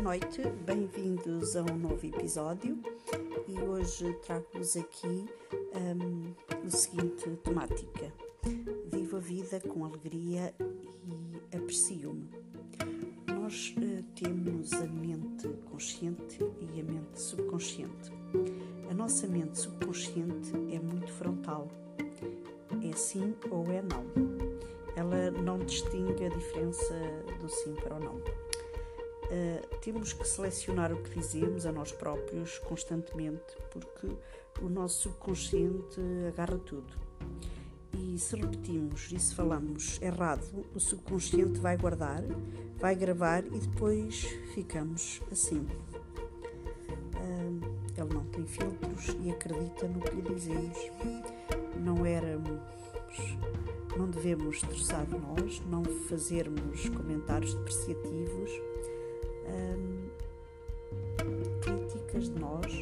noite, bem-vindos a um novo episódio e hoje trago-vos aqui um, a seguinte temática: Vivo a vida com alegria e aprecio-me. Nós uh, temos a mente consciente e a mente subconsciente. A nossa mente subconsciente é muito frontal, é sim ou é não. Ela não distingue a diferença do sim para o não Uh, temos que selecionar o que dizemos a nós próprios constantemente, porque o nosso subconsciente agarra tudo. E se repetimos e se falamos errado, o subconsciente vai guardar, vai gravar e depois ficamos assim. Uh, ele não tem filtros e acredita no que lhe dizemos. Não éramos não devemos de nós, não fazermos comentários depreciativos, hum, críticas de nós,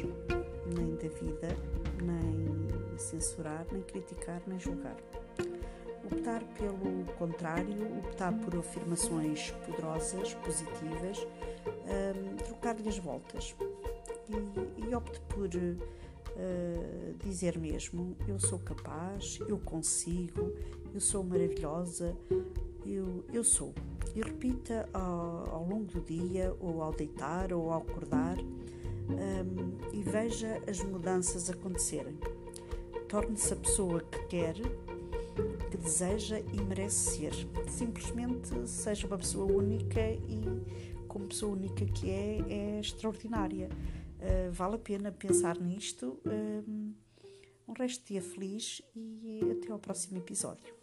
nem da vida, nem censurar, nem criticar, nem julgar. Optar pelo contrário, optar por afirmações poderosas, positivas, hum, trocar-lhe as voltas. E, e opte por uh, dizer mesmo: Eu sou capaz, eu consigo, eu sou maravilhosa, eu, eu sou. E repita ao, ao longo do dia, ou ao deitar, ou ao acordar, um, e veja as mudanças acontecerem. Torne-se a pessoa que quer, que deseja e merece ser. Simplesmente seja uma pessoa única e, como pessoa única que é, é extraordinária. Uh, vale a pena pensar nisto. Um, um resto de dia feliz e até ao próximo episódio.